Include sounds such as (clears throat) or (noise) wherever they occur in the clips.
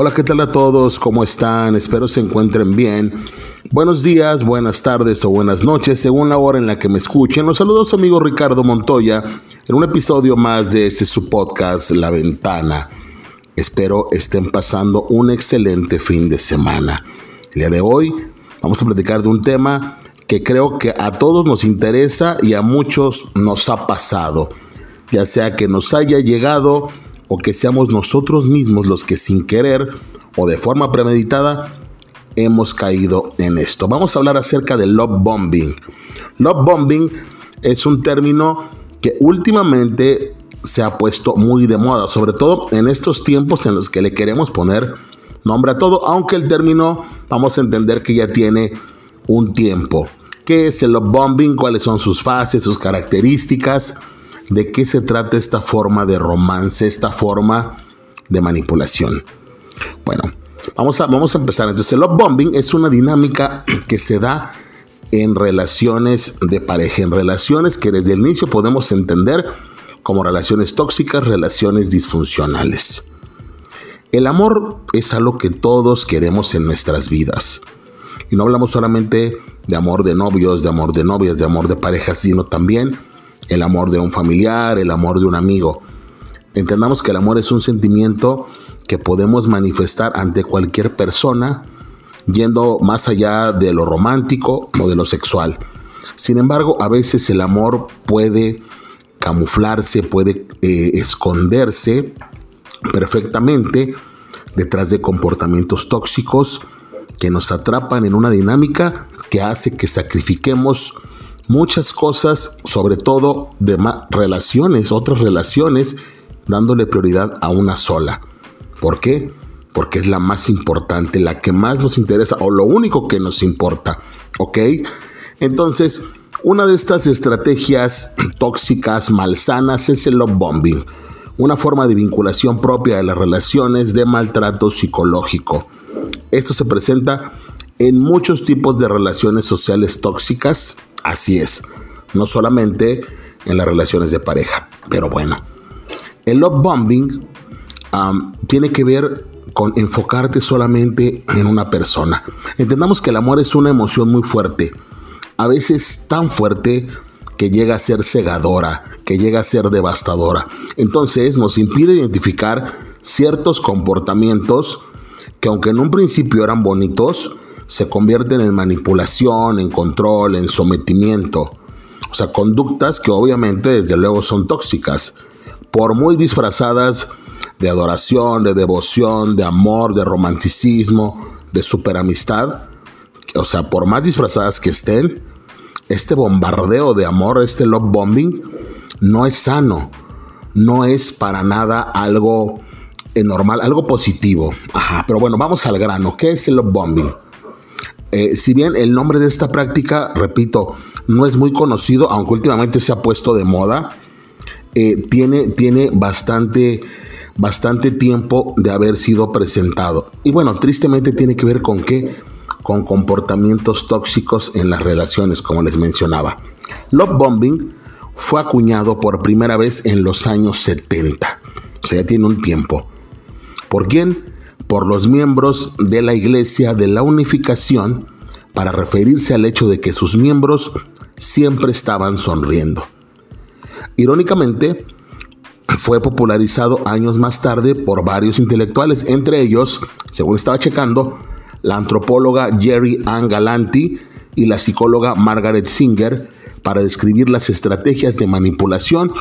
Hola, ¿qué tal a todos? ¿Cómo están? Espero se encuentren bien. Buenos días, buenas tardes o buenas noches, según la hora en la que me escuchen. Los saludos amigo Ricardo Montoya en un episodio más de este su podcast La Ventana. Espero estén pasando un excelente fin de semana. El día de hoy vamos a platicar de un tema que creo que a todos nos interesa y a muchos nos ha pasado, ya sea que nos haya llegado o que seamos nosotros mismos los que sin querer o de forma premeditada hemos caído en esto. Vamos a hablar acerca del love bombing. Love bombing es un término que últimamente se ha puesto muy de moda, sobre todo en estos tiempos en los que le queremos poner nombre a todo, aunque el término vamos a entender que ya tiene un tiempo. ¿Qué es el love bombing? ¿Cuáles son sus fases, sus características? De qué se trata esta forma de romance, esta forma de manipulación. Bueno, vamos a, vamos a empezar. Entonces, el love bombing es una dinámica que se da en relaciones de pareja, en relaciones que desde el inicio podemos entender como relaciones tóxicas, relaciones disfuncionales. El amor es algo que todos queremos en nuestras vidas. Y no hablamos solamente de amor de novios, de amor de novias, de amor de parejas, sino también el amor de un familiar, el amor de un amigo. Entendamos que el amor es un sentimiento que podemos manifestar ante cualquier persona, yendo más allá de lo romántico o de lo sexual. Sin embargo, a veces el amor puede camuflarse, puede eh, esconderse perfectamente detrás de comportamientos tóxicos que nos atrapan en una dinámica que hace que sacrifiquemos muchas cosas, sobre todo de relaciones, otras relaciones, dándole prioridad a una sola. ¿Por qué? Porque es la más importante, la que más nos interesa o lo único que nos importa. ¿Ok? Entonces, una de estas estrategias (clears throat) tóxicas, malsanas, es el love bombing, una forma de vinculación propia de las relaciones de maltrato psicológico. Esto se presenta en muchos tipos de relaciones sociales tóxicas, Así es, no solamente en las relaciones de pareja, pero bueno. El love bombing tiene que ver con enfocarte solamente en una persona. Entendamos que el amor es una emoción muy fuerte, a veces tan fuerte que llega a ser cegadora, que llega a ser devastadora. Entonces nos impide identificar ciertos comportamientos que aunque en un principio eran bonitos, se convierten en manipulación, en control, en sometimiento. O sea, conductas que obviamente desde luego son tóxicas, por muy disfrazadas de adoración, de devoción, de amor, de romanticismo, de superamistad. O sea, por más disfrazadas que estén, este bombardeo de amor, este love bombing, no es sano, no es para nada algo normal, algo positivo. Ajá, pero bueno, vamos al grano. ¿Qué es el love bombing? Eh, si bien el nombre de esta práctica, repito, no es muy conocido, aunque últimamente se ha puesto de moda, eh, tiene, tiene bastante, bastante tiempo de haber sido presentado. Y bueno, tristemente tiene que ver con qué? Con comportamientos tóxicos en las relaciones, como les mencionaba. Love bombing fue acuñado por primera vez en los años 70. O sea, ya tiene un tiempo. ¿Por quién? Por los miembros de la Iglesia de la Unificación para referirse al hecho de que sus miembros siempre estaban sonriendo. Irónicamente, fue popularizado años más tarde por varios intelectuales, entre ellos, según estaba checando, la antropóloga Jerry Ann Galanti y la psicóloga Margaret Singer para describir las estrategias de manipulación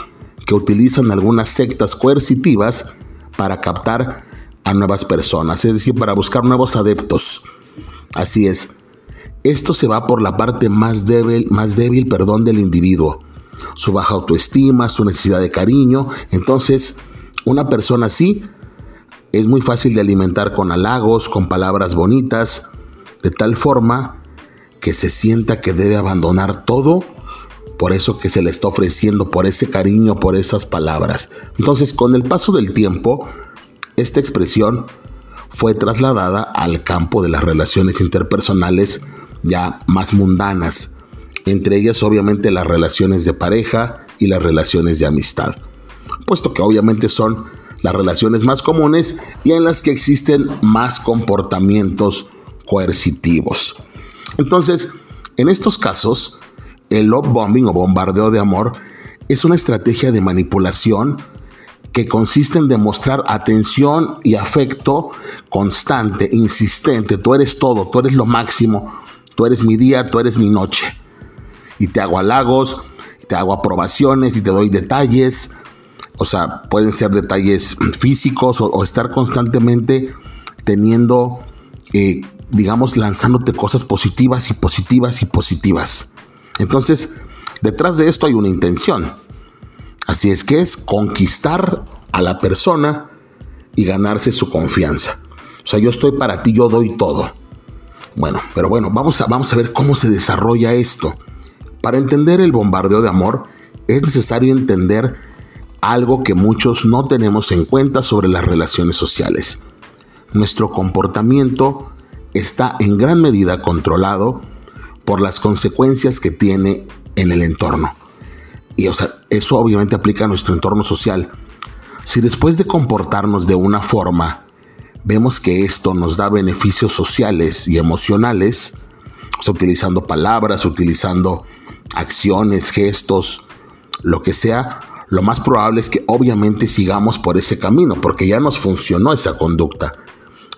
que utilizan algunas sectas coercitivas para captar a nuevas personas, es decir, para buscar nuevos adeptos. Así es. Esto se va por la parte más débil, más débil, perdón, del individuo. Su baja autoestima, su necesidad de cariño. Entonces, una persona así es muy fácil de alimentar con halagos, con palabras bonitas, de tal forma que se sienta que debe abandonar todo por eso que se le está ofreciendo, por ese cariño, por esas palabras. Entonces, con el paso del tiempo, esta expresión fue trasladada al campo de las relaciones interpersonales ya más mundanas, entre ellas obviamente las relaciones de pareja y las relaciones de amistad, puesto que obviamente son las relaciones más comunes y en las que existen más comportamientos coercitivos. Entonces, en estos casos, el love bombing o bombardeo de amor es una estrategia de manipulación que consiste en demostrar atención y afecto constante, insistente. Tú eres todo, tú eres lo máximo, tú eres mi día, tú eres mi noche. Y te hago halagos, te hago aprobaciones y te doy detalles. O sea, pueden ser detalles (clears throat) físicos o, estar constantemente teniendo, eh, digamos, lanzándote cosas positivas y positivas y positivas. Entonces, detrás de esto hay una intención. Así es que es conquistar a la persona y ganarse su confianza. O sea, yo estoy para ti, yo doy todo. Bueno, pero bueno, vamos a, vamos a ver cómo se desarrolla esto. Para entender el bombardeo de amor, es necesario entender algo que muchos no tenemos en cuenta sobre las relaciones sociales. Nuestro comportamiento está en gran medida controlado por las consecuencias que tiene en el entorno. Y o sea, eso obviamente aplica a nuestro entorno social. Si después de comportarnos de una forma, vemos que esto nos da beneficios sociales y emocionales, utilizando palabras, utilizando acciones, gestos, lo que sea, lo más probable es que obviamente sigamos por ese camino, porque ya nos funcionó esa conducta.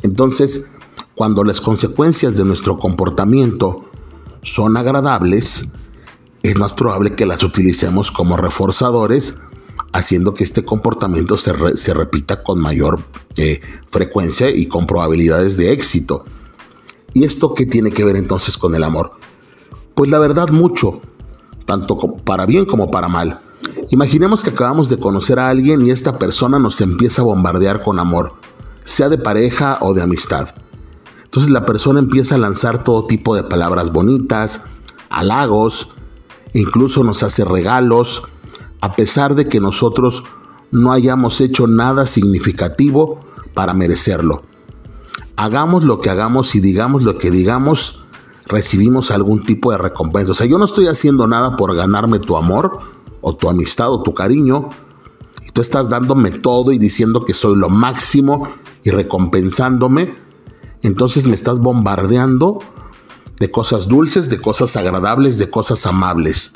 Entonces, cuando las consecuencias de nuestro comportamiento son agradables, es más probable que las utilicemos como reforzadores, haciendo que este comportamiento se, repita con mayor eh, frecuencia y con probabilidades de éxito. ¿Y esto qué tiene que ver entonces con el amor? Pues la verdad mucho, tanto para bien como para mal. Imaginemos que acabamos de conocer a alguien y esta persona nos empieza a bombardear con amor, sea de pareja o de amistad. Entonces la persona empieza a lanzar todo tipo de palabras bonitas, halagos, incluso nos hace regalos, a pesar de que nosotros no hayamos hecho nada significativo para merecerlo. Hagamos lo que hagamos y digamos lo que digamos, recibimos algún tipo de recompensa. O sea, yo no estoy haciendo nada por ganarme tu amor o tu amistad o tu cariño. Y tú estás dándome todo y diciendo que soy lo máximo y recompensándome. Entonces me estás bombardeando de cosas dulces, de cosas agradables, de cosas amables.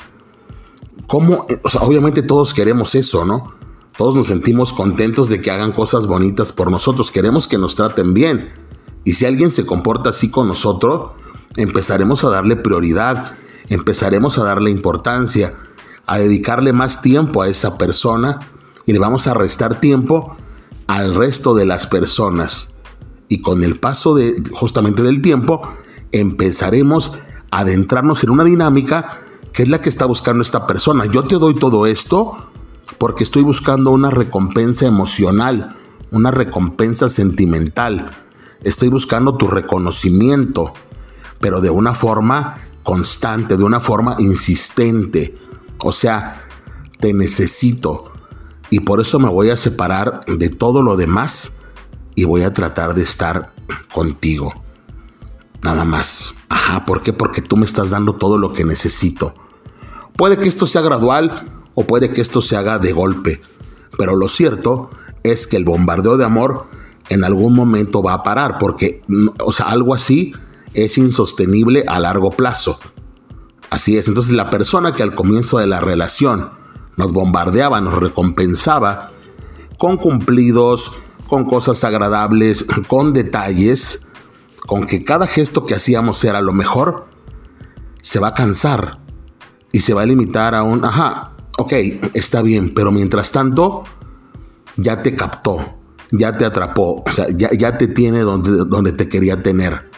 ¿Cómo? Obviamente todos queremos eso, ¿no? Todos nos sentimos contentos de que hagan cosas bonitas por nosotros. Queremos que nos traten bien. Y si alguien se comporta así con nosotros, empezaremos a darle prioridad, empezaremos a darle importancia, a dedicarle más tiempo a esa persona y le vamos a restar tiempo al resto de las personas. Y con el paso de justamente del tiempo, empezaremos a adentrarnos en una dinámica que es la que está buscando esta persona. Yo te doy todo esto porque estoy buscando una recompensa emocional, una recompensa sentimental. Estoy buscando tu reconocimiento, pero de una forma constante, de una forma insistente. O sea, te necesito y por eso me voy a separar de todo lo demás y voy a tratar de estar contigo. Nada más. Ajá, ¿por qué? Porque tú me estás dando todo lo que necesito. Puede que esto sea gradual o puede que esto se haga de golpe, pero lo cierto es que el bombardeo de amor en algún momento va a parar, porque, o sea, algo así es insostenible a largo plazo. Así es, entonces la persona que al comienzo de la relación nos bombardeaba, nos recompensaba con cumplidos, con cosas agradables, con detalles, con que cada gesto que hacíamos era lo mejor, se va a cansar y se va a limitar a un, ajá, ok, está bien, pero mientras tanto, ya te captó, ya te atrapó, o sea, ya, te tiene donde, donde te quería tener.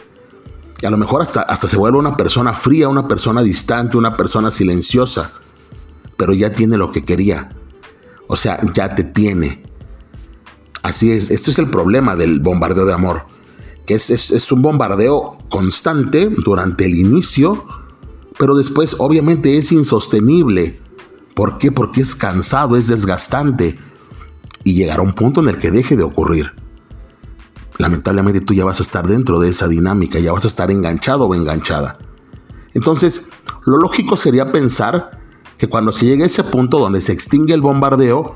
Y a lo mejor hasta, hasta se vuelve una persona fría, una persona distante, una persona silenciosa, pero ya tiene lo que quería. O sea, ya te tiene. Así es, esto es el problema del bombardeo de amor que es, un bombardeo constante durante el inicio, pero después obviamente es insostenible. ¿Por qué? Porque es cansado, es desgastante y llegará un punto en el que deje de ocurrir. Lamentablemente tú ya vas a estar dentro de esa dinámica, ya vas a estar enganchado o enganchada. Entonces, lo lógico sería pensar que cuando se llegue a ese punto donde se extingue el bombardeo,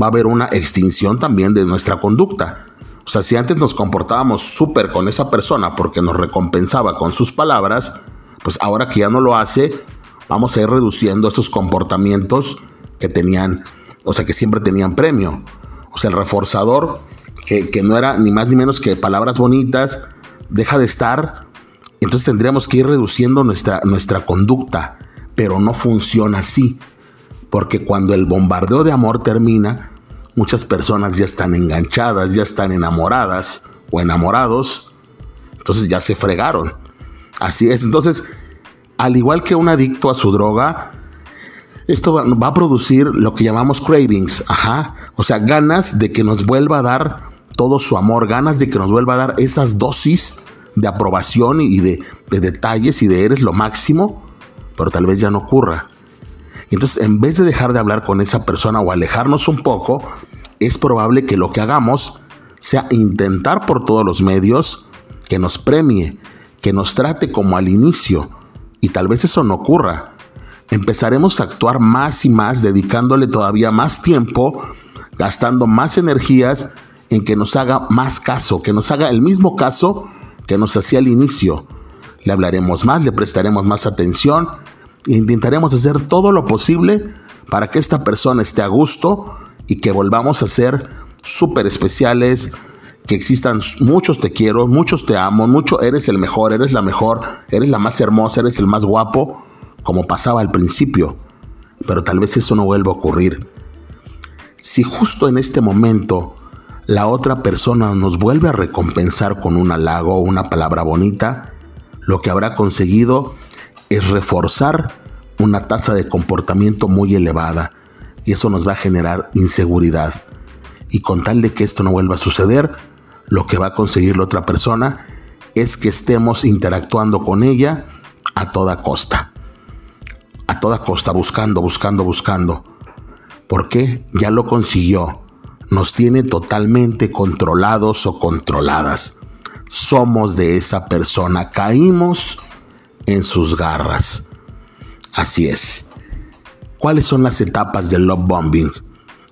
va a haber una extinción también de nuestra conducta. O sea, si antes nos comportábamos súper con esa persona porque nos recompensaba con sus palabras, pues ahora que ya no lo hace, vamos a ir reduciendo esos comportamientos que tenían, o sea, que siempre tenían premio. O sea, el reforzador, que, que no era ni más ni menos que palabras bonitas, deja de estar, entonces tendríamos que ir reduciendo nuestra, nuestra conducta, pero no funciona así, porque cuando el bombardeo de amor termina, muchas personas ya están enganchadas, ya están enamoradas o enamorados, entonces ya se fregaron. Así es, entonces, al igual que un adicto a su droga, esto va, a producir lo que llamamos cravings, ajá, o sea, ganas de que nos vuelva a dar todo su amor, ganas de que nos vuelva a dar esas dosis de aprobación y de, de detalles y de eres lo máximo, pero tal vez ya no ocurra. Entonces, en vez de dejar de hablar con esa persona o alejarnos un poco, es probable que lo que hagamos sea intentar por todos los medios que nos premie, que nos trate como al inicio, y tal vez eso no ocurra. Empezaremos a actuar más y más, dedicándole todavía más tiempo, gastando más energías en que nos haga más caso, que nos haga el mismo caso que nos hacía al inicio. Le hablaremos más, le prestaremos más atención intentaremos hacer todo lo posible para que esta persona esté a gusto y que volvamos a ser súper especiales, que existan muchos te quiero, muchos te amo, mucho eres el mejor, eres la mejor, eres la más hermosa, eres el más guapo, como pasaba al principio. Pero tal vez eso no vuelva a ocurrir. Si justo en este momento la otra persona nos vuelve a recompensar con un halago o una palabra bonita, lo que habrá conseguido es reforzar una tasa de comportamiento muy elevada y eso nos va a generar inseguridad. Y con tal de que esto no vuelva a suceder, lo que va a conseguir la otra persona es que estemos interactuando con ella a toda costa. A toda costa, buscando, buscando, buscando. ¿Por qué? Ya lo consiguió nos tiene totalmente controlados o controladas. Somos de esa persona, caímos en sus garras. Así es. ¿Cuáles son las etapas del love bombing?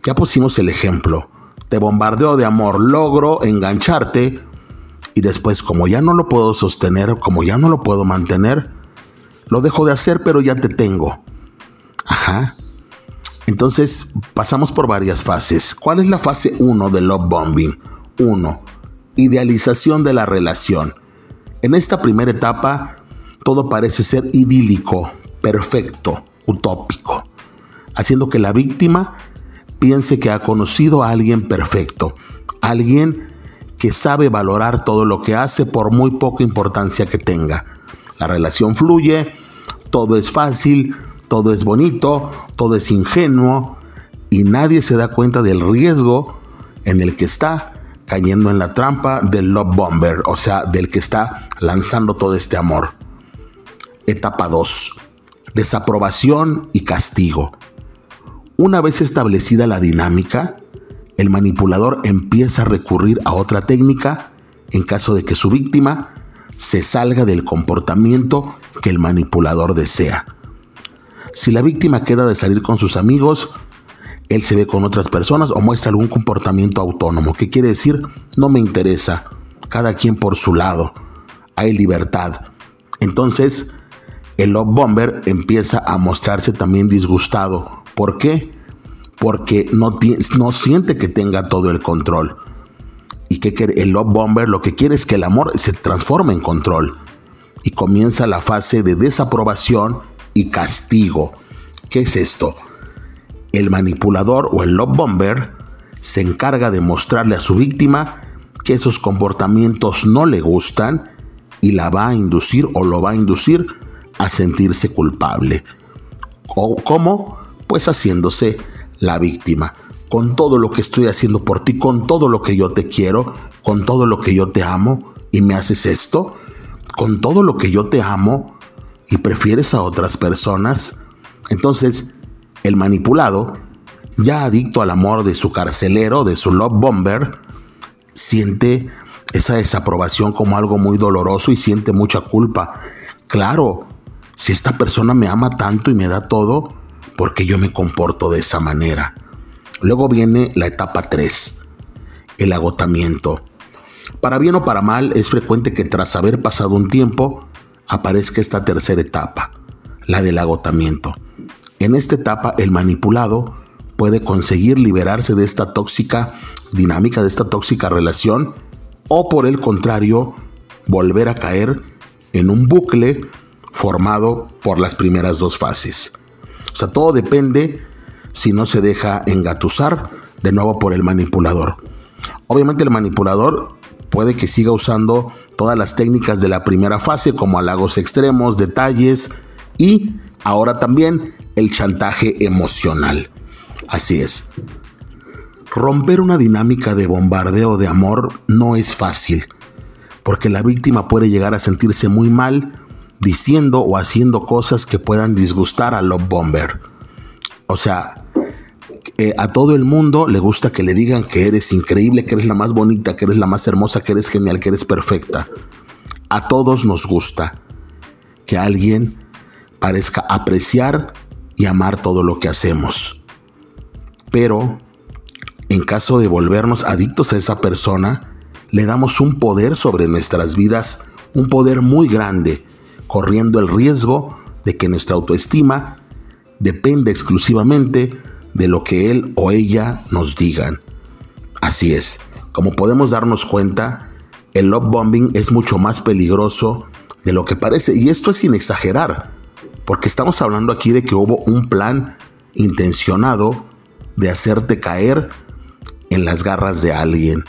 Ya pusimos el ejemplo. Te bombardeo de amor, logro engancharte y después como ya no lo puedo sostener, como ya no lo puedo mantener, lo dejo de hacer pero ya te tengo. Ajá. Entonces pasamos por varias fases. ¿Cuál es la fase 1 del love bombing? 1. Idealización de la relación. En esta primera etapa todo parece ser idílico, perfecto, utópico, haciendo que la víctima piense que ha conocido a alguien perfecto, alguien que sabe valorar todo lo que hace por muy poca importancia que tenga. La relación fluye, todo es fácil, todo es bonito, todo es ingenuo y nadie se da cuenta del riesgo en el que está cayendo en la trampa del love bomber, o sea, del que está lanzando todo este amor. Etapa 2. Desaprobación y castigo. Una vez establecida la dinámica, el manipulador empieza a recurrir a otra técnica en caso de que su víctima se salga del comportamiento que el manipulador desea. Si la víctima queda de salir con sus amigos, él se ve con otras personas o muestra algún comportamiento autónomo. ¿Qué quiere decir? No me interesa. Cada quien por su lado. Hay libertad. Entonces, el love bomber empieza a mostrarse también disgustado. ¿Por qué? Porque no, siente que tenga todo el control. Y que el love bomber lo que quiere es que el amor se transforme en control. Y comienza la fase de desaprobación y castigo. ¿Qué es esto? El manipulador o el love bomber se encarga de mostrarle a su víctima que esos comportamientos no le gustan y la va a inducir o lo va a inducir a sentirse culpable. ¿O cómo? Pues haciéndose la víctima. Con todo lo que estoy haciendo por ti, con todo lo que yo te quiero, con todo lo que yo te amo, y me haces esto, con todo lo que yo te amo, y prefieres a otras personas, entonces el manipulado, ya adicto al amor de su carcelero, de su love bomber, siente esa desaprobación como algo muy doloroso y siente mucha culpa. Claro, si esta persona me ama tanto y me da todo, porque yo me comporto de esa manera. Luego viene la etapa 3, el agotamiento. Para bien o para mal, es frecuente que tras haber pasado un tiempo, aparezca esta tercera etapa, la del agotamiento. En esta etapa, el manipulado puede conseguir liberarse de esta tóxica dinámica, de esta tóxica relación, o por el contrario, volver a caer en un bucle formado por las primeras dos fases. O sea, todo depende si no se deja engatusar de nuevo por el manipulador. Obviamente el manipulador puede que siga usando todas las técnicas de la primera fase como halagos extremos, detalles y ahora también el chantaje emocional. Así es. Romper una dinámica de bombardeo de amor no es fácil, porque la víctima puede llegar a sentirse muy mal diciendo o haciendo cosas que puedan disgustar a Love Bomber. O sea, eh, a todo el mundo le gusta que le digan que eres increíble, que eres la más bonita, que eres la más hermosa, que eres genial, que eres perfecta. A todos nos gusta que alguien parezca apreciar y amar todo lo que hacemos. Pero en caso de volvernos adictos a esa persona, le damos un poder sobre nuestras vidas, un poder muy grande, corriendo el riesgo de que nuestra autoestima dependa exclusivamente de lo que él o ella nos digan. Así es, como podemos darnos cuenta, el love bombing es mucho más peligroso de lo que parece, y esto es sin exagerar, porque estamos hablando aquí de que hubo un plan intencionado de hacerte caer en las garras de alguien.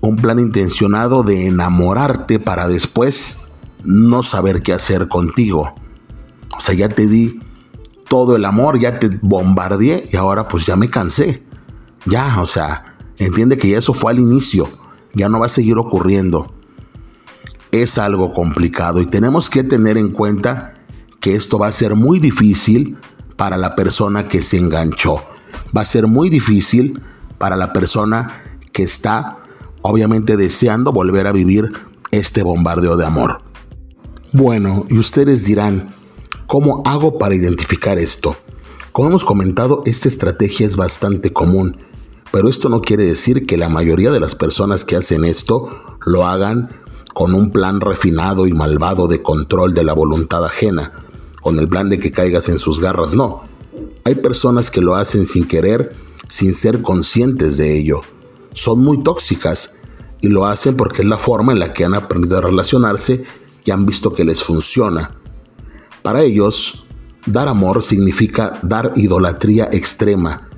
Un plan intencionado de enamorarte para después no saber qué hacer contigo. O sea, ya te di todo el amor, ya te bombardeé y ahora pues ya me cansé. Ya, o sea, entiende que ya eso fue al inicio, ya no va a seguir ocurriendo. Es algo complicado y tenemos que tener en cuenta que esto va a ser muy difícil para la persona que se enganchó. Va a ser muy difícil para la persona que está obviamente deseando volver a vivir este bombardeo de amor. Bueno, y ustedes dirán, ¿Cómo hago para identificar esto? Como hemos comentado, esta estrategia es bastante común, pero esto no quiere decir que la mayoría de las personas que hacen esto lo hagan con un plan refinado y malvado de control de la voluntad ajena, con el plan de que caigas en sus garras, no. Hay personas que lo hacen sin querer, sin ser conscientes de ello. Son muy tóxicas y lo hacen porque es la forma en la que han aprendido a relacionarse y han visto que les funciona. Para ellos, dar amor significa dar idolatría extrema,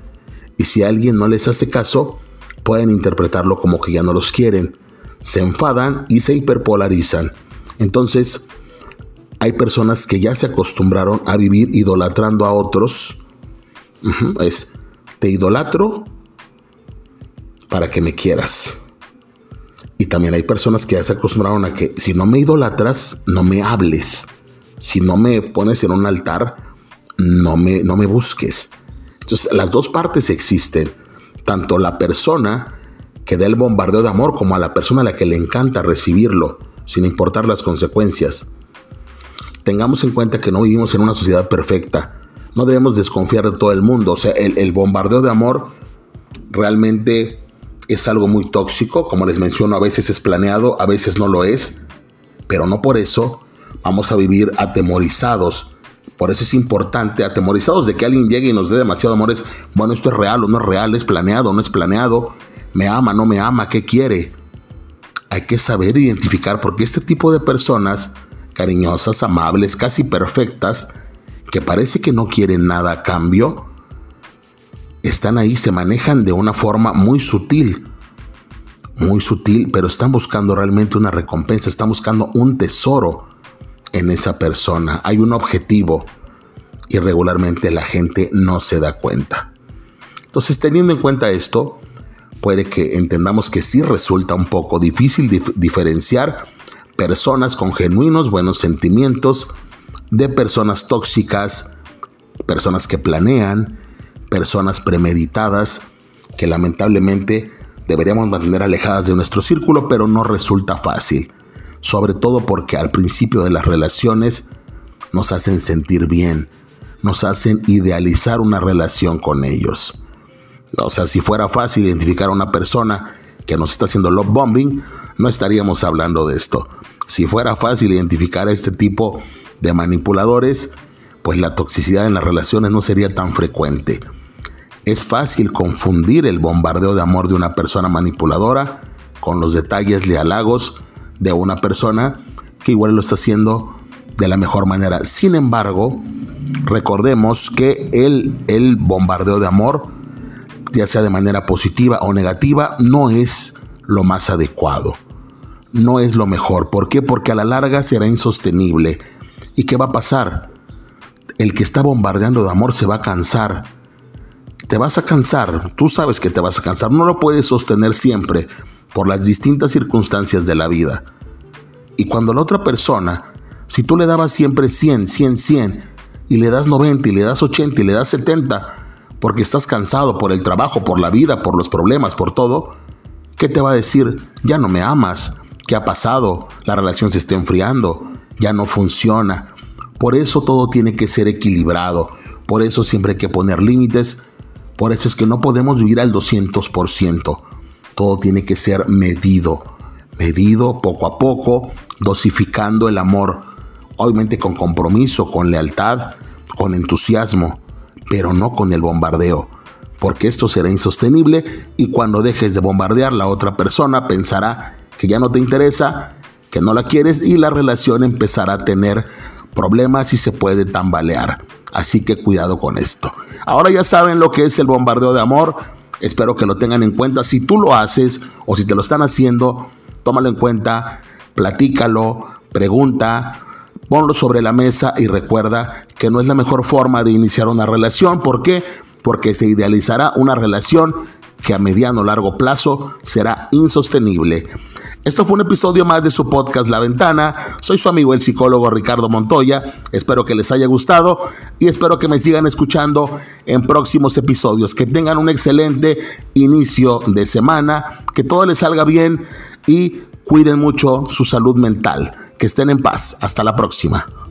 y si alguien no les hace caso, pueden interpretarlo como que ya no los quieren, se enfadan y se hiperpolarizan. Entonces, hay personas que ya se acostumbraron a vivir idolatrando a otros. es, te idolatro para que me quieras. Y también hay personas que ya se acostumbraron a que si no me idolatras, no me hables si no me pones en un altar, no me, no me busques. Entonces, las dos partes existen. Tanto la persona que da el bombardeo de amor como a la persona a la que le encanta recibirlo, sin importar las consecuencias. Tengamos en cuenta que no vivimos en una sociedad perfecta. No debemos desconfiar de todo el mundo. O sea, el, el bombardeo de amor realmente es algo muy tóxico. Como les menciono, a veces es planeado, a veces no lo es. Pero no por eso vamos a vivir atemorizados. Por eso es importante, atemorizados de que alguien llegue y nos dé demasiado amor. Es, bueno, esto es real o no es real, es planeado o no es planeado, me ama, no me ama, ¿qué quiere? Hay que saber identificar porque este tipo de personas, cariñosas, amables, casi perfectas, que parece que no quieren nada a cambio, están ahí, se manejan de una forma muy sutil, muy sutil, pero están buscando realmente una recompensa, están buscando un tesoro en esa persona, hay un objetivo y regularmente la gente no se da cuenta. Entonces, teniendo en cuenta esto, puede que entendamos que sí resulta un poco difícil diferenciar personas con genuinos buenos sentimientos de personas tóxicas, personas que planean, personas premeditadas, que lamentablemente deberíamos mantener alejadas de nuestro círculo, pero no resulta fácil sobre todo porque al principio de las relaciones nos hacen sentir bien, nos hacen idealizar una relación con ellos. O sea, si fuera fácil identificar a una persona que nos está haciendo love bombing, no estaríamos hablando de esto. Si fuera fácil identificar a este tipo de manipuladores, pues la toxicidad en las relaciones no sería tan frecuente. Es fácil confundir el bombardeo de amor de una persona manipuladora con los detalles de halagos de una persona que igual lo está haciendo de la mejor manera. Sin embargo, recordemos que el, el bombardeo de amor, ya sea de manera positiva o negativa, no es lo más adecuado. No es lo mejor. ¿Por qué? Porque a la larga será insostenible. ¿Y qué va a pasar? El que está bombardeando de amor se va a cansar. Te vas a cansar. Tú sabes que te vas a cansar. No lo puedes sostener siempre por las distintas circunstancias de la vida. Y cuando la otra persona, si tú le dabas siempre 100, 100, 100, y le das 90, y le das 80, y le das 70, porque estás cansado por el trabajo, por la vida, por los problemas, por todo, ¿qué te va a decir? Ya no me amas. ¿Qué ha pasado? La relación se está enfriando. Ya no funciona. Por eso todo tiene que ser equilibrado. Por eso siempre hay que poner límites. Por eso es que no podemos vivir al 200%. Todo tiene que ser medido, medido poco a poco, dosificando el amor, obviamente con compromiso, con lealtad, con entusiasmo, pero no con el bombardeo, porque esto será insostenible y cuando dejes de bombardear la otra persona pensará que ya no te interesa, que no la quieres y la relación empezará a tener problemas y se puede tambalear. Así que cuidado con esto. Ahora ya saben lo que es el bombardeo de amor Espero que lo tengan en cuenta. Si tú lo haces o si te lo están haciendo, tómalo en cuenta, platícalo, pregunta, ponlo sobre la mesa y recuerda que no es la mejor forma de iniciar una relación. ¿Por qué? Porque se idealizará una relación que a mediano o largo plazo será insostenible. Esto fue un episodio más de su podcast La Ventana. Soy su amigo el psicólogo Ricardo Montoya. Espero que les haya gustado y espero que me sigan escuchando en próximos episodios. Que tengan un excelente inicio de semana, que todo les salga bien y cuiden mucho su salud mental. Que estén en paz. Hasta la próxima.